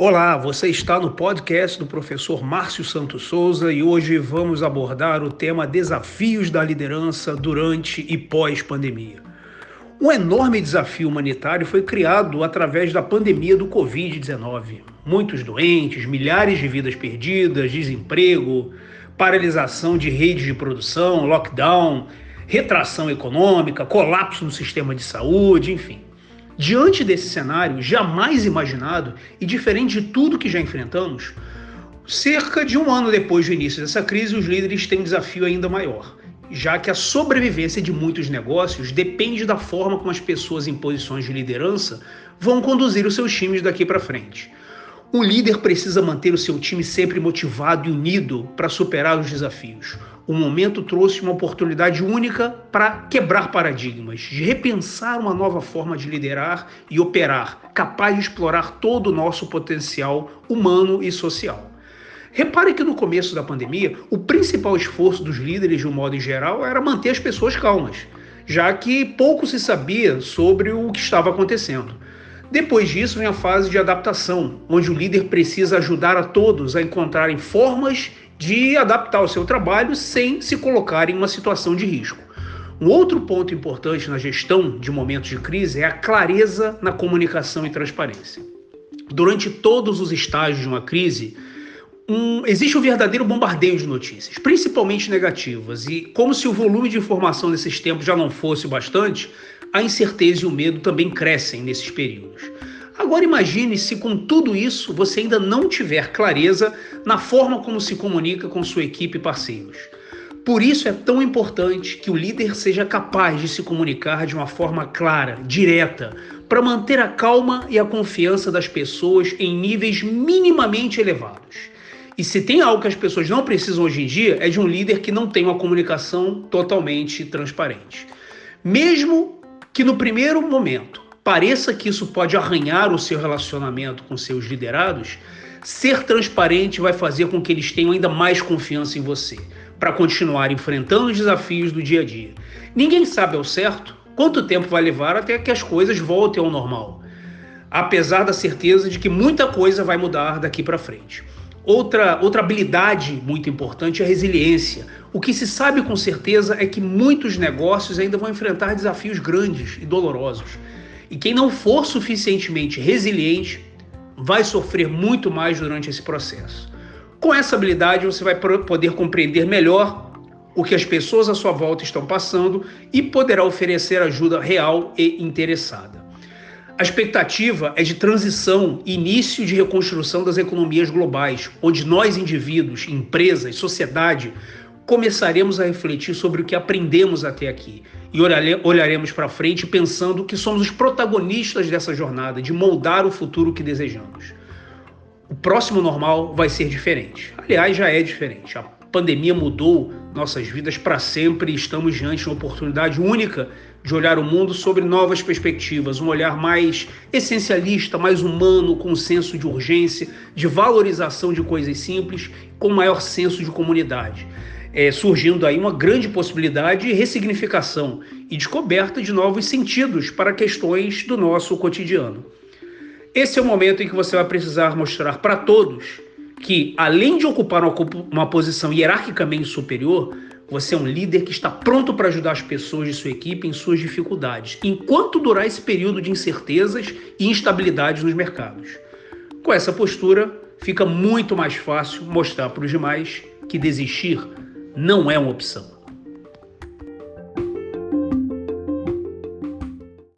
Olá, você está no podcast do professor Márcio Santos Souza e hoje vamos abordar o tema Desafios da liderança durante e pós-pandemia. Um enorme desafio humanitário foi criado através da pandemia do Covid-19. Muitos doentes, milhares de vidas perdidas, desemprego, paralisação de redes de produção, lockdown, retração econômica, colapso no sistema de saúde, enfim. Diante desse cenário jamais imaginado e diferente de tudo que já enfrentamos, cerca de um ano depois do início dessa crise, os líderes têm um desafio ainda maior, já que a sobrevivência de muitos negócios depende da forma como as pessoas em posições de liderança vão conduzir os seus times daqui para frente. Um líder precisa manter o seu time sempre motivado e unido para superar os desafios. O momento trouxe uma oportunidade única para quebrar paradigmas, de repensar uma nova forma de liderar e operar, capaz de explorar todo o nosso potencial humano e social. Repare que no começo da pandemia, o principal esforço dos líderes, de um modo geral, era manter as pessoas calmas, já que pouco se sabia sobre o que estava acontecendo. Depois disso vem a fase de adaptação, onde o líder precisa ajudar a todos a encontrarem formas de adaptar o seu trabalho sem se colocar em uma situação de risco. Um outro ponto importante na gestão de momentos de crise é a clareza na comunicação e transparência. Durante todos os estágios de uma crise, um, existe um verdadeiro bombardeio de notícias, principalmente negativas, e como se o volume de informação nesses tempos já não fosse bastante, a incerteza e o medo também crescem nesses períodos. Agora imagine se com tudo isso você ainda não tiver clareza na forma como se comunica com sua equipe e parceiros. Por isso é tão importante que o líder seja capaz de se comunicar de uma forma clara, direta, para manter a calma e a confiança das pessoas em níveis minimamente elevados. E se tem algo que as pessoas não precisam hoje em dia, é de um líder que não tem uma comunicação totalmente transparente. Mesmo que no primeiro momento pareça que isso pode arranhar o seu relacionamento com seus liderados, ser transparente vai fazer com que eles tenham ainda mais confiança em você, para continuar enfrentando os desafios do dia a dia. Ninguém sabe ao certo quanto tempo vai levar até que as coisas voltem ao normal, apesar da certeza de que muita coisa vai mudar daqui para frente. Outra, outra habilidade muito importante é a resiliência. O que se sabe com certeza é que muitos negócios ainda vão enfrentar desafios grandes e dolorosos. E quem não for suficientemente resiliente vai sofrer muito mais durante esse processo. Com essa habilidade, você vai poder compreender melhor o que as pessoas à sua volta estão passando e poderá oferecer ajuda real e interessada. A expectativa é de transição início de reconstrução das economias globais, onde nós, indivíduos, empresas, sociedade, começaremos a refletir sobre o que aprendemos até aqui e olharemos para frente pensando que somos os protagonistas dessa jornada de moldar o futuro que desejamos. O próximo normal vai ser diferente. Aliás, já é diferente. A pandemia mudou nossas vidas para sempre e estamos diante de uma oportunidade única de olhar o mundo sobre novas perspectivas, um olhar mais essencialista, mais humano, com senso de urgência, de valorização de coisas simples, com maior senso de comunidade é, surgindo aí uma grande possibilidade de ressignificação e descoberta de novos sentidos para questões do nosso cotidiano. Esse é o momento em que você vai precisar mostrar para todos que, além de ocupar uma posição hierarquicamente superior, você é um líder que está pronto para ajudar as pessoas de sua equipe em suas dificuldades, enquanto durar esse período de incertezas e instabilidades nos mercados. Com essa postura, fica muito mais fácil mostrar para os demais que desistir não é uma opção.